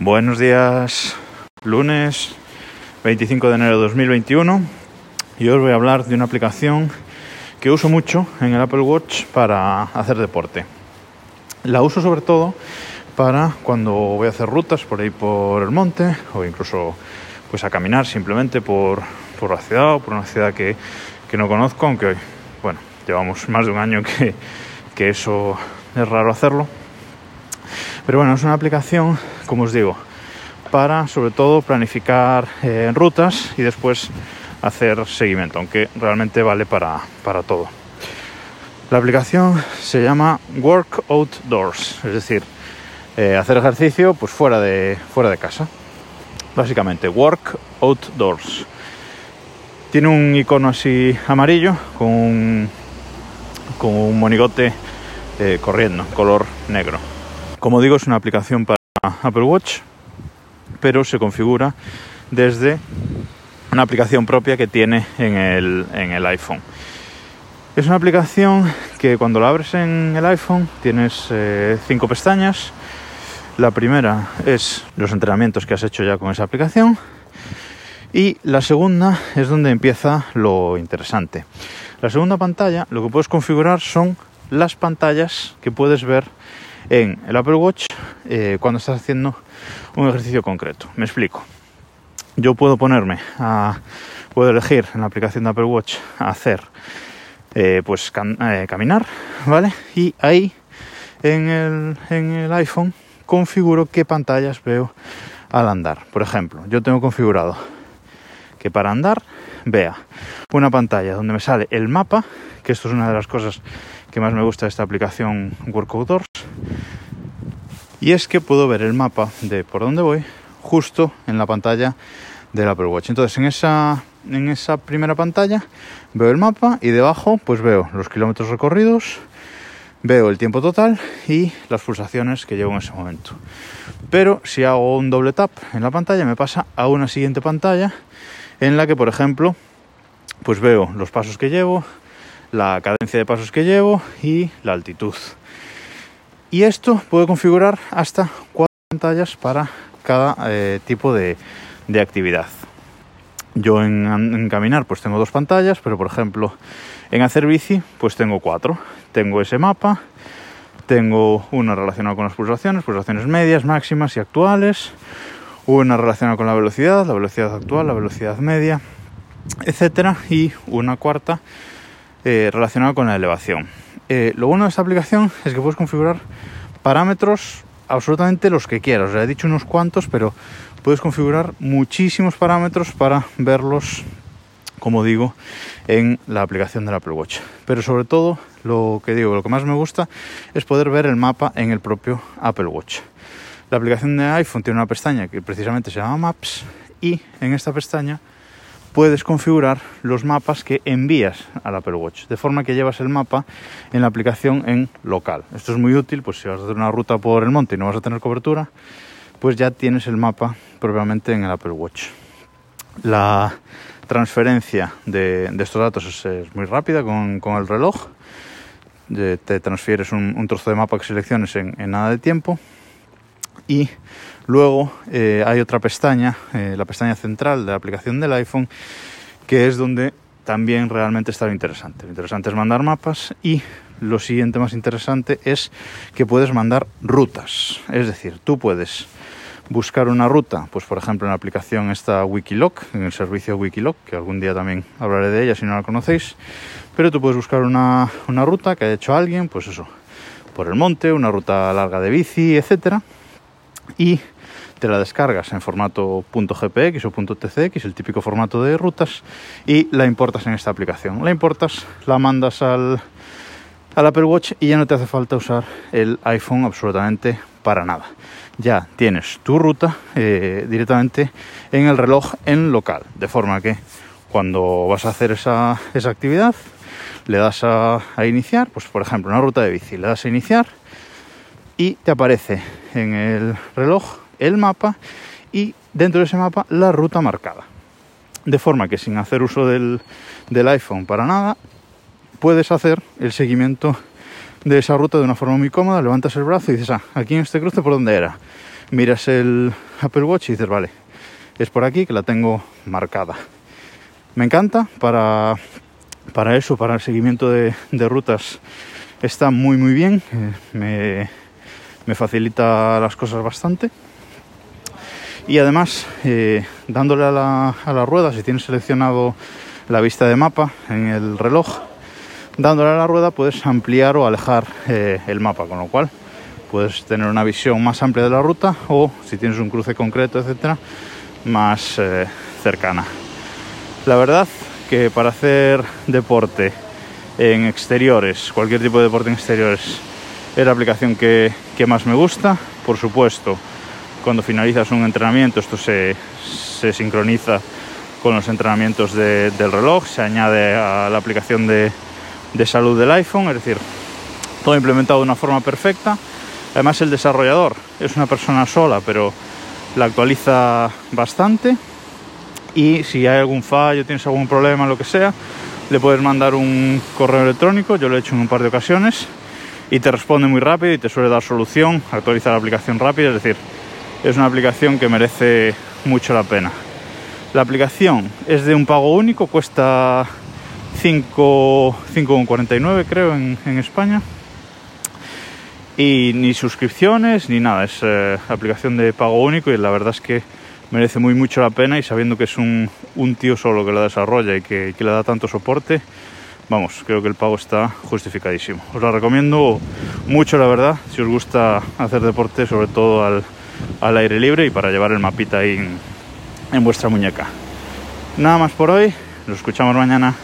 Buenos días, lunes 25 de enero de 2021 y hoy os voy a hablar de una aplicación que uso mucho en el Apple Watch para hacer deporte. La uso sobre todo para cuando voy a hacer rutas por ahí por el monte o incluso pues a caminar simplemente por, por la ciudad o por una ciudad que, que no conozco, aunque bueno, llevamos más de un año que, que eso es raro hacerlo. Pero bueno, es una aplicación, como os digo, para sobre todo planificar eh, rutas y después hacer seguimiento, aunque realmente vale para, para todo. La aplicación se llama Work Outdoors, es decir, eh, hacer ejercicio pues fuera de, fuera de casa. Básicamente, Work Outdoors. Tiene un icono así amarillo con un, con un monigote eh, corriendo, color negro. Como digo, es una aplicación para Apple Watch, pero se configura desde una aplicación propia que tiene en el, en el iPhone. Es una aplicación que cuando la abres en el iPhone tienes eh, cinco pestañas. La primera es los entrenamientos que has hecho ya con esa aplicación. Y la segunda es donde empieza lo interesante. La segunda pantalla lo que puedes configurar son las pantallas que puedes ver en el Apple Watch eh, cuando estás haciendo un ejercicio concreto. Me explico. Yo puedo ponerme a, puedo elegir en la aplicación de Apple Watch hacer, eh, pues eh, caminar, ¿vale? Y ahí en el, en el iPhone configuro qué pantallas veo al andar. Por ejemplo, yo tengo configurado que para andar vea una pantalla donde me sale el mapa, que esto es una de las cosas que más me gusta de esta aplicación Workout y es que puedo ver el mapa de por dónde voy justo en la pantalla del Apple Watch. Entonces en esa, en esa primera pantalla veo el mapa y debajo pues veo los kilómetros recorridos, veo el tiempo total y las pulsaciones que llevo en ese momento. Pero si hago un doble tap en la pantalla me pasa a una siguiente pantalla en la que por ejemplo pues veo los pasos que llevo, la cadencia de pasos que llevo y la altitud. Y esto puedo configurar hasta cuatro pantallas para cada eh, tipo de, actividad. Yo en, en, caminar pues tengo dos pantallas, pero por ejemplo en hacer bici pues tengo cuatro. Tengo ese mapa, tengo una relacionada con las pulsaciones, pulsaciones medias, máximas y actuales, una relacionada con la velocidad, la velocidad actual, la velocidad media, etcétera, y una cuarta eh, relacionada con la elevación. Eh, lo bueno de esta aplicación es que puedes configurar parámetros absolutamente los que quieras. he dicho unos cuantos, pero puedes configurar muchísimos parámetros para verlos, como digo, en la aplicación del Apple Watch. Pero sobre todo, lo que digo, lo que más me gusta es poder ver el mapa en el propio Apple Watch. La aplicación de iPhone tiene una pestaña que precisamente se llama Maps y en esta pestaña puedes configurar los mapas que envías al Apple Watch, de forma que llevas el mapa en la aplicación en local. Esto es muy útil, pues si vas a hacer una ruta por el monte y no vas a tener cobertura, pues ya tienes el mapa propiamente en el Apple Watch. La transferencia de, estos datos es, muy rápida con, el reloj. te transfieres un, trozo de mapa que selecciones en nada de tiempo y luego eh, hay otra pestaña, eh, la pestaña central de la aplicación del iPhone, que es donde también realmente está lo interesante. Lo interesante es mandar mapas y lo siguiente más interesante es que puedes mandar rutas. Es decir, tú puedes buscar una ruta, pues por ejemplo en la aplicación esta Wikiloc, en el servicio Wikiloc, que algún día también hablaré de ella si no la conocéis, pero tú puedes buscar una, una ruta que haya hecho alguien, pues eso, por el monte, una ruta larga de bici, etcétera, y te la descargas en formato .gpx o .tcx, el típico formato de rutas, y la importas en esta aplicación. La importas, la mandas al, al Apple Watch y ya no te hace falta usar el iPhone absolutamente para nada. Ya tienes tu ruta eh, directamente en el reloj en local, de forma que cuando vas a hacer esa, esa actividad, le das a, a iniciar, pues por ejemplo, una ruta de bici, le das a iniciar y te aparece en el reloj el mapa y dentro de ese mapa la ruta marcada. De forma que sin hacer uso del, iPhone para nada, puedes hacer el seguimiento de esa ruta de una forma muy cómoda, levantas el brazo y dices, ah, aquí en este cruce por dónde era. miras el Apple Watch y dices, vale, es por aquí que la tengo marcada. Me encanta para, para eso, para el seguimiento de, de rutas. Está muy muy bien, eh, me, me facilita las cosas bastante. Y además, eh, dándole a la, a rueda, si tienes seleccionado la vista de mapa en el reloj, dándole a la rueda puedes ampliar o alejar eh, el mapa, con lo cual puedes tener una visión más amplia de la ruta o si tienes un cruce concreto, etcétera, más eh, cercana. La verdad que para hacer deporte en exteriores, cualquier tipo de deporte en exteriores, es la aplicación que, más me gusta. Por supuesto, cuando finalizas un entrenamiento, esto se, sincroniza con los entrenamientos de, del reloj, se añade a la aplicación de, de salud del iPhone, es decir, todo implementado de una forma perfecta. Además el desarrollador es una persona sola, pero la actualiza bastante y si hay algún fallo, tienes algún problema, lo que sea, le puedes mandar un correo electrónico, yo lo he hecho en un par de ocasiones y te responde muy rápido y te suele dar solución, actualiza la aplicación rápido, es decir, es una aplicación que merece mucho la pena. La aplicación es de un pago único, cuesta 5,49 creo en, en, España. Y ni suscripciones ni nada, es eh, aplicación de pago único y la verdad es que merece muy mucho la pena y sabiendo que es un, un tío solo que la desarrolla y que, que, le da tanto soporte, vamos, creo que el pago está justificadísimo. Os la recomiendo mucho, la verdad, si os gusta hacer deporte, sobre todo al, al aire libre y para llevar el mapita ahí en, en vuestra muñeca. Nada más por hoy, nos escuchamos mañana.